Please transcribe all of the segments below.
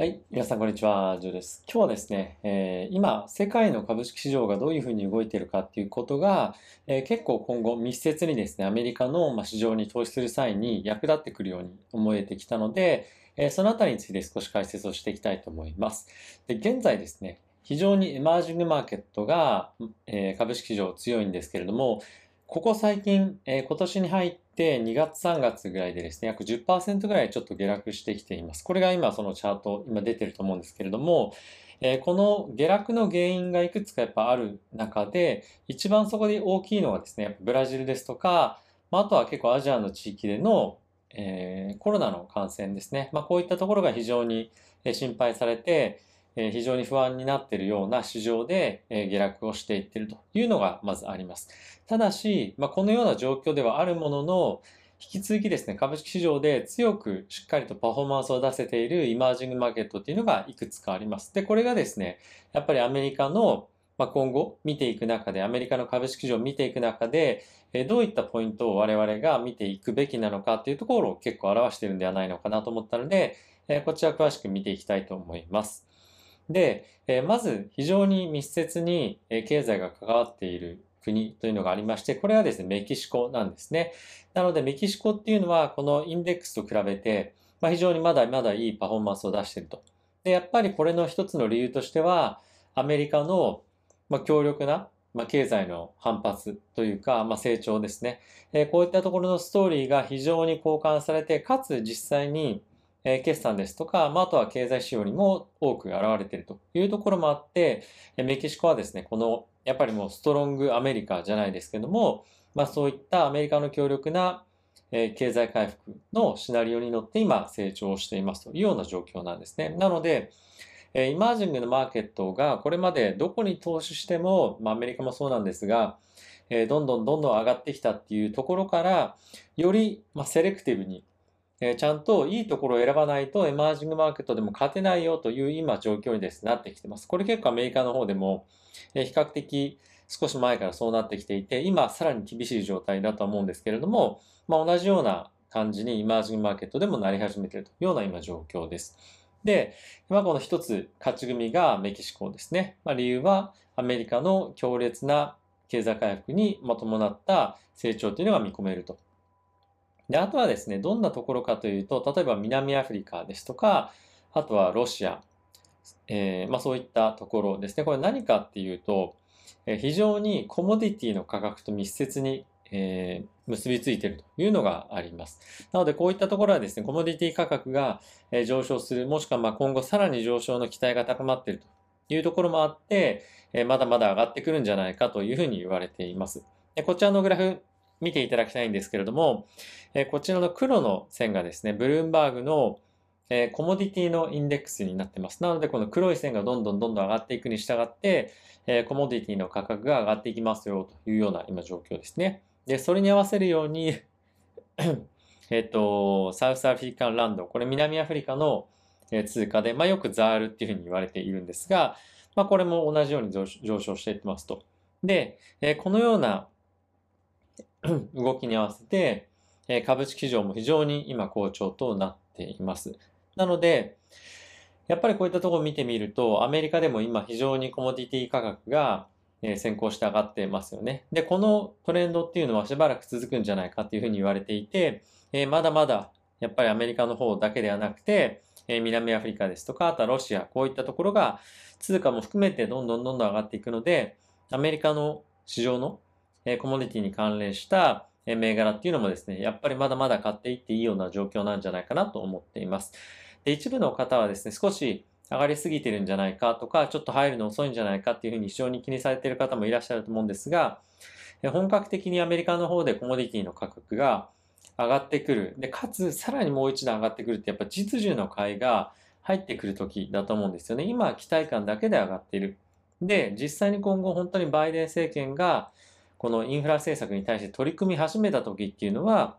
はい。皆さん、こんにちは。ジョーです。今日はですね、えー今、世界の株式市場がどういうふうに動いているかっていうことが、えー結構今後密接にですね、アメリカの市場に投資する際に役立ってくるように思えてきたので、えーそのあたりについて少し解説をしていきたいと思います。で、現在ですね、非常にエマージングマーケットが、え株式市場強いんですけれども、ここ最近、えー今年に入って2月3月ぐらいでですね、約10%ぐらいちょっと下落してきています。これが今そのチャート、今出てると思うんですけれども、えーこの下落の原因がいくつかやっぱある中で、一番そこで大きいのがですね、ブラジルですとか、まあ、あとは結構アジアの地域での、えーコロナの感染ですね。まあ、こういったところが非常に心配されて、え非常に不安になっているような市場で、え下落をしていってるというのがまずあります。ただし、まあ、このような状況ではあるものの、引き続きですね、株式市場で強くしっかりとパフォーマンスを出せているイマージングマーケットっていうのがいくつかあります。で、これがですね、やっぱりアメリカの、まあ、今後見ていく中で、アメリカの株式市場を見ていく中で、えどういったポイントを我々が見ていくべきなのかっていうところを結構表しているんではないのかなと思ったので、えこちら詳しく見ていきたいと思います。で、えまず非常に密接に経済が関わっている国というのがありまして、これはですね、メキシコなんですね。なので、メキシコっていうのは、このインデックスと比べて、まあ、非常にまだまだいいパフォーマンスを出していると。で、やっぱりこれの一つの理由としては、アメリカの、まあ、強力な、まあ、経済の反発というか、まあ、成長ですね。えーこういったところのストーリーが非常に交換されて、かつ実際に、え決算ですとか、まあ、あとは経済指標にも多く現れているというところもあって、えメキシコはですね、この、やっぱりもうストロングアメリカじゃないですけども、まあ、そういったアメリカの強力な、え経済回復のシナリオに乗って今成長していますというような状況なんですね。なので、えイマージングのマーケットがこれまでどこに投資しても、まあ、アメリカもそうなんですが、えどんどんどんどん上がってきたっていうところから、より、ま、セレクティブに、えちゃんといいところを選ばないとエマージングマーケットでも勝てないよという今状況にです、なってきてます。これ結構アメリカの方でも、え比較的少し前からそうなってきていて、今さらに厳しい状態だと思うんですけれども、まあ、同じような感じにイマージングマーケットでもなり始めているというような今状況です。で、今この一つ勝ち組がメキシコですね。まあ、理由はアメリカの強烈な経済回復に伴った成長というのが見込めると。で、あとはですね、どんなところかというと、例えば南アフリカですとか、あとはロシア、えーまあ、そういったところですね。これ何かっていうと、えー非常にコモディティの価格と密接に、えー結びついているというのがあります。なので、こういったところはですね、コモディティ価格がえ上昇する、もしくはまあ今後さらに上昇の期待が高まっているというところもあって、えーまだまだ上がってくるんじゃないかというふうに言われています。でこちらのグラフ見ていただきたいんですけれども、えこちらの黒の線がですね、ブルームバーグのえコモディティのインデックスになってます。なので、この黒い線がどんどんどんどん上がっていくに従って、えコモディティの価格が上がっていきますよというような今状況ですね。で、それに合わせるように、えっと、サウスアフリカンランド、これ南アフリカの通貨で、まあ、よくザールっていうふうに言われているんですが、まあ、これも同じように上昇していってますと。で、えこのような動きに合わせて、え株式市場も非常に今好調となっています。なので、やっぱりこういったところを見てみると、アメリカでも今非常にコモディティ価格がえ先行して上がってますよね。で、このトレンドっていうのはしばらく続くんじゃないかっていうふうに言われていて、えまだまだやっぱりアメリカの方だけではなくて、え南アフリカですとか、あとはロシア、こういったところが通貨も含めてどんどんどんどん上がっていくので、アメリカの市場のえーコモディティに関連したえ銘柄っていうのもですね、やっぱりまだまだ買っていっていいような状況なんじゃないかなと思っています。で、一部の方はですね、少し上がりすぎてるんじゃないかとか、ちょっと入るの遅いんじゃないかっていうふうに非常に気にされている方もいらっしゃると思うんですが、本格的にアメリカの方でコモディティの価格が上がってくる。で、かつ、さらにもう一段上がってくるって、やっぱ実需の買いが入ってくる時だと思うんですよね。今期待感だけで上がっている。で、実際に今後本当にバイデン政権がこのインフラ政策に対して取り組み始めた時っていうのは、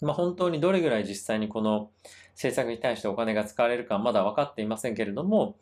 まあ、本当にどれぐらい実際にこの政策に対してお金が使われるかまだ分かっていませんけれども、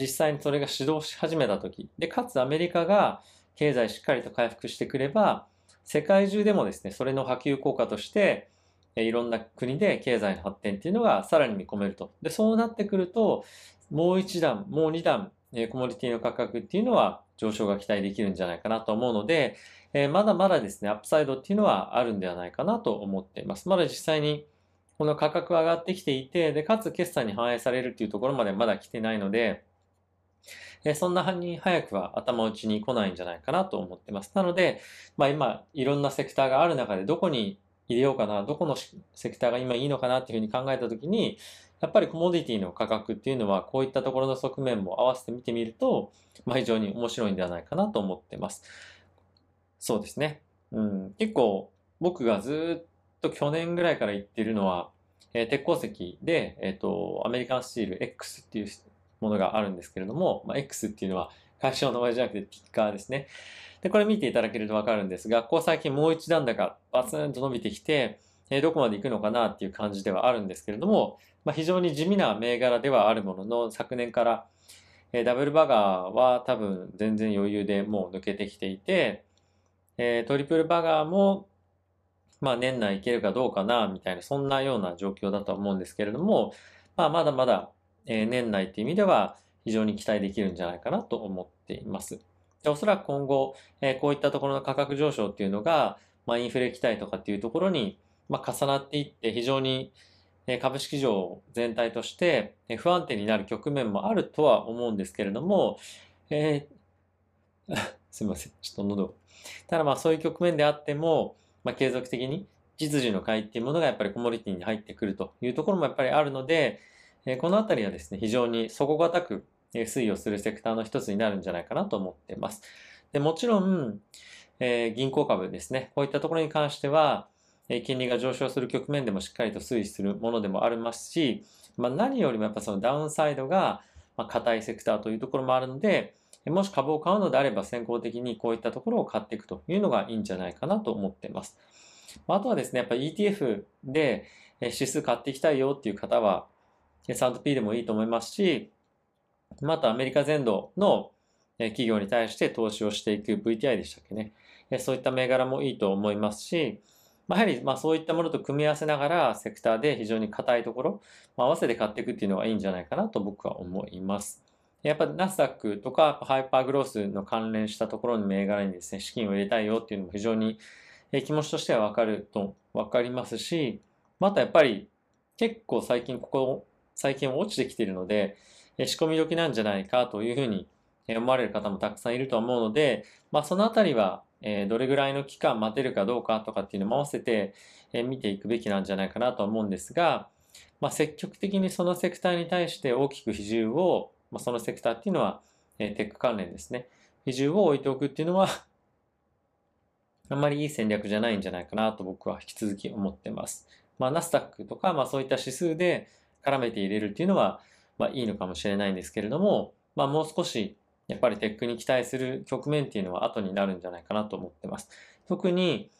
実際にそれが始動し始めた時、で、かつアメリカが経済しっかりと回復してくれば、世界中でもですね、それの波及効果として、いろんな国で経済の発展っていうのがさらに見込めると。で、そうなってくると、もう一段、もう二段、えコモディティの価格っていうのは上昇が期待できるんじゃないかなと思うので、えまだまだですね、アップサイドっていうのはあるんではないかなと思っています。まだ実際にこの価格が上がってきていて、で、かつ決算に反映されるっていうところまでまだ来てないので、えそんなに早くは頭打ちに来ないんじゃないかなと思ってます。なので、まあ今、いろんなセクターがある中でどこに入れようかな、どこのセクターが今いいのかなっていうふうに考えたときに、やっぱりコモディティの価格っていうのはこういったところの側面も合わせて見てみると、まあ非常に面白いんではないかなと思ってます。そうですね。うん、結構僕がずっと去年ぐらいから言ってるのは、えー、鉄鉱石で、えっ、ー、と、アメリカンスチール X っていうものがあるんですけれども、まあ、X っていうのは会社の名前じゃなくてティッカーですね。で、これ見ていただけるとわかるんですが、こう最近もう一段高バツンと伸びてきて、え、どこまで行くのかなっていう感じではあるんですけれども、まあ、非常に地味な銘柄ではあるものの、昨年から、え、ダブルバガーは多分全然余裕でもう抜けてきていて、え、トリプルバガーもまあ年内いけるかどうかな、みたいな、そんなような状況だと思うんですけれども、まあまだまだ、え年内っていう意味では非常に期待できるんじゃないかなと思っています。でおそらく今後、えこういったところの価格上昇っていうのが、まあインフレ期待とかっていうところに、まあ、重なっていって非常に株式市場全体として不安定になる局面もあるとは思うんですけれども、えー、すいません、ちょっと喉。ただまあそういう局面であっても、まあ、継続的に実需の買いっていうものがやっぱりコモディティに入ってくるというところもやっぱりあるので、えこのあたりはですね、非常に底堅く推移をするセクターの一つになるんじゃないかなと思ってます。でもちろん、えー、銀行株ですね、こういったところに関しては、え金利が上昇する局面でもしっかりと推移するものでもありますし、まあ、何よりもやっぱそのダウンサイドが硬いセクターというところもあるので、もし株を買うのであれば先行的にこういったところを買っていくというのがいいんじゃないかなと思っています。あとはですね、やっぱり ETF で指数買っていきたいよっていう方は、S&P でもいいと思いますし、またアメリカ全土の企業に対して投資をしていく VTI でしたっけね。そういった銘柄もいいと思いますし、やはりまあそういったものと組み合わせながらセクターで非常に硬いところ、ま、合わせて買っていくっていうのがいいんじゃないかなと僕は思います。やっぱナスダックとかハイパーグロースの関連したところの銘柄にですね、資金を入れたいよっていうのも非常に気持ちとしてはわかると、わかりますし、またやっぱり結構最近ここ、最近落ちてきているので、仕込み時なんじゃないかというふうに思われる方もたくさんいると思うので、まあそのあたりはどれぐらいの期間待てるかどうかとかっていうのも合わせて見ていくべきなんじゃないかなと思うんですが、まあ積極的にそのセクターに対して大きく比重をまあ、そのセクターっていうのは、テック関連ですね。比重を置いておくっていうのは あんまりいい戦略じゃないんじゃないかなと僕は引き続き思ってます。まあ、ナスダックとか、まあそういった指数で絡めて入れるっていうのは、まあいいのかもしれないんですけれども、まあもう少しやっぱりテックに期待する局面っていうのは後になるんじゃないかなと思ってます。特に、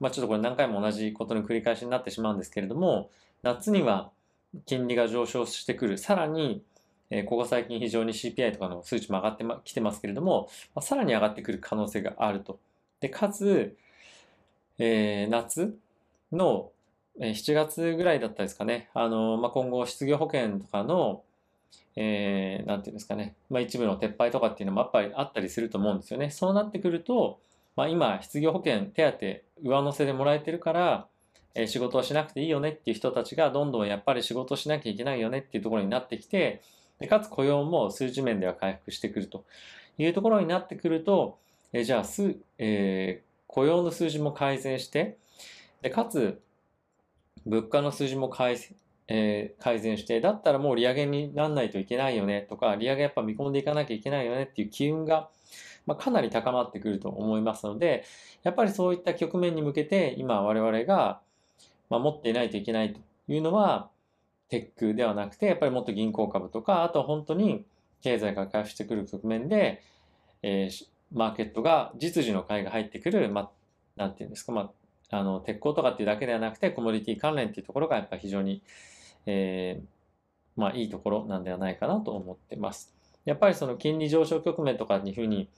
まあちょっとこれ何回も同じことの繰り返しになってしまうんですけれども、夏には金利が上昇してくる。さらにえここ最近非常に CPI とかの数値も上がってきてますけれども、まさらに上がってくる可能性があると。で、かつ、えー、夏の7月ぐらいだったですかね。あの、まあ、今後失業保険とかの、えー、ていうんですかね。まあ、一部の撤廃とかっていうのもやっぱりあったりすると思うんですよね。そうなってくると、まあ、今、失業保険手当上乗せでもらえてるから、えー、仕事をしなくていいよねっていう人たちがどんどんやっぱり仕事しなきゃいけないよねっていうところになってきて、でかつ雇用も数字面では回復してくるというところになってくると、えじゃあす、え、雇用の数字も改善して、でかつ物価の数字も改,、えー、改善して、だったらもう利上げにならないといけないよねとか、利上げやっぱ見込んでいかなきゃいけないよねっていう機運が、まあ、かなり高まってくると思いますので、やっぱりそういった局面に向けて今我々が、まあ、持っていないといけないというのは、テックではなくて、やっぱりもっと銀行株とか、あと本当に経済が回復してくる局面で、えー、マーケットが実需の買いが入ってくる、まあ、なんていうんですか、まあ、あの、鉄鋼とかっていうだけではなくて、コモディティ関連っていうところがやっぱり非常に、えー、まあ、いいところなんではないかなと思ってます。やっぱりその金利上昇局面とかにいうふうに、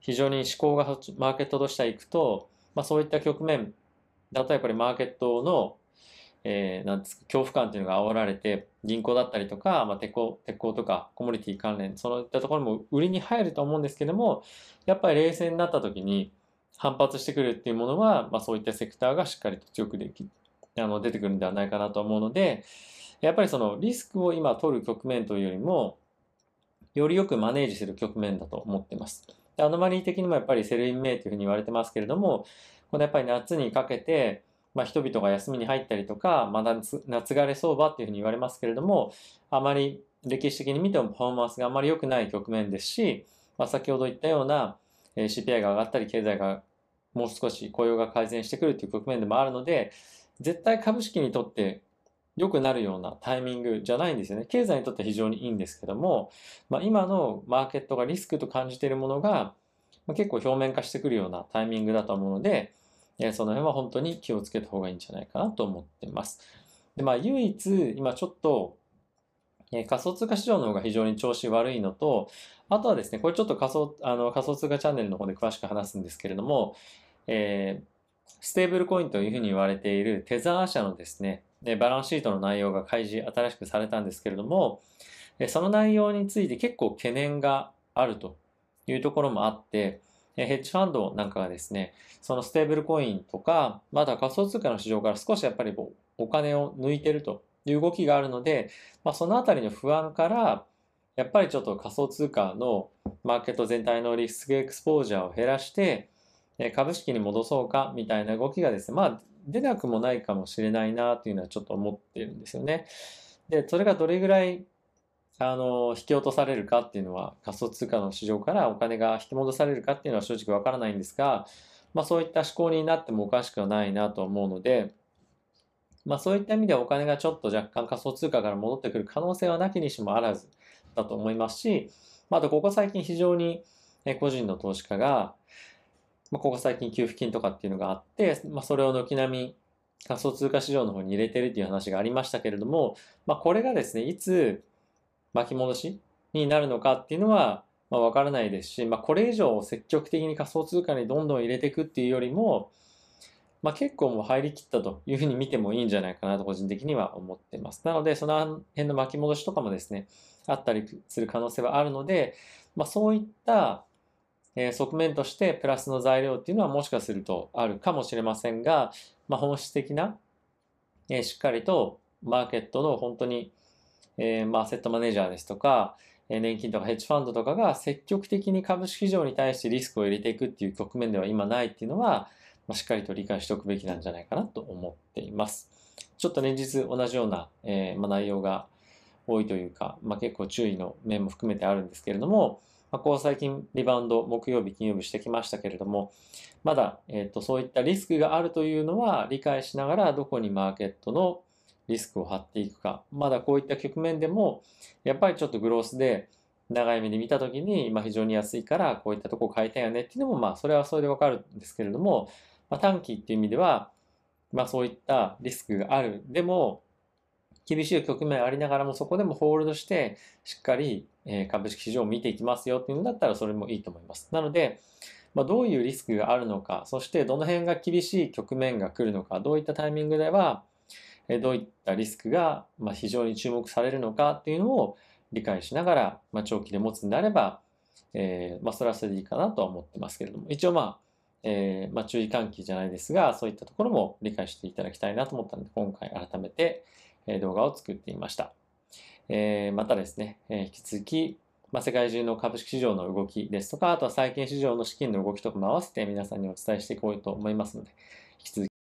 非常に思考がマーケットとしてはいくと、まあ、そういった局面だとやっぱりマーケットのえー、なんですか、恐怖感っていうのが煽られて、銀行だったりとか、まあ、鉄鋼、鉄鋼とか、コモディティ関連、そういったところも売りに入ると思うんですけども、やっぱり冷静になった時に反発してくるっていうものは、まあ、そういったセクターがしっかりと強くでき、あの、出てくるんではないかなと思うので、やっぱりそのリスクを今取る局面というよりも、よりよくマネージする局面だと思ってます。アノマリー的にもやっぱり Sell in May というふうに言われてますけれども、このやっぱり夏にかけて、まあ、人々が休みに入ったりとか、まあ、夏枯れ相場っていうふうに言われますけれども、あまり歴史的に見てもパフォーマンスがあまり良くない局面ですし、まあ、先ほど言ったような CPI が上がったり、経済がもう少し雇用が改善してくるという局面でもあるので、絶対株式にとって良くなるようなタイミングじゃないんですよね。経済にとっては非常にいいんですけども、まあ、今のマーケットがリスクと感じているものが、まあ、結構表面化してくるようなタイミングだと思うので、えー、その辺は本当に気をつけた方がいいんじゃないかなと思ってます。で、まあ唯一今ちょっと、えー、仮想通貨市場の方が非常に調子悪いのと、あとはですね、これちょっと仮想、あの仮想通貨チャンネルの方で詳しく話すんですけれども、えー、ステーブルコインというふうに言われているテザー社のですね、バランスシートの内容が開示、新しくされたんですけれども、その内容について結構懸念があるというところもあって、ヘッジファンドなんかがですね、そのステーブルコインとか、まだ仮想通貨の市場から少しやっぱりお金を抜いてるという動きがあるので、まあ、そのあたりの不安から、やっぱりちょっと仮想通貨のマーケット全体のリスクエクスポージャーを減らして、株式に戻そうかみたいな動きがですね、まあ出なくもないかもしれないなというのはちょっと思ってるんですよね。で、それがどれぐらいあの、引き落とされるかっていうのは仮想通貨の市場からお金が引き戻されるかっていうのは正直わからないんですが、まあそういった思考になってもおかしくはないなと思うので、まあそういった意味ではお金がちょっと若干仮想通貨から戻ってくる可能性はなきにしもあらずだと思いますし、まあ、あとここ最近非常に個人の投資家が、まあ、ここ最近給付金とかっていうのがあって、まあ、それを軒並み仮想通貨市場の方に入れてるっていう話がありましたけれども、まあ、これがですね、いつ巻き戻しになるのかっていうのは、まあ、わからないですし、まあ、これ以上積極的に仮想通貨にどんどん入れていくっていうよりも、まあ、結構もう入りきったというふうに見てもいいんじゃないかなと個人的には思ってます。なので、その辺の巻き戻しとかもですね、あったりする可能性はあるので、まあ、そういったえ、側面としてプラスの材料っていうのはもしかするとあるかもしれませんが、まあ、本質的な、え、しっかりとマーケットの本当に、え、ま、アセットマネージャーですとか、え年金とかヘッジファンドとかが積極的に株式市場に対してリスクを入れていくっていう局面では今ないっていうのは、ま、しっかりと理解しておくべきなんじゃないかなと思っています。ちょっと連日同じような、えま、内容が多いというか、まあ、結構注意の面も含めてあるんですけれども、まあ、こう最近リバウンド、木曜日、金曜日してきましたけれども、まだ、えっ、と、そういったリスクがあるというのは理解しながら、どこにマーケットのリスクを張っていくか。まだこういった局面でも、やっぱりちょっとグロースで、長い目で見たときに、ま、非常に安いから、こういったとこ買いたいよねっていうのも、まあ、それはそれでわかるんですけれども、まあ、短期っていう意味では、まあ、そういったリスクがある。でも、厳しい局面ありながらもそこでもホールドしてしっかり株式市場を見ていきますよっていうんだったらそれもいいと思います。なので、まあ、どういうリスクがあるのか、そしてどの辺が厳しい局面が来るのか、どういったタイミングではどういったリスクが非常に注目されるのかっていうのを理解しながら、まあ、長期で持つんであれば、えー、まあ、それはそれでいいかなとは思ってますけれども、一応まあ、えー、まあ、注意喚起じゃないですが、そういったところも理解していただきたいなと思ったので、今回改めて、動画を作っていました。えまたですね、え引き続き、ま世界中の株式市場の動きですとか、あとは債券市場の資金の動きとかも合わせて皆さんにお伝えしていこうと思いますので、引き続き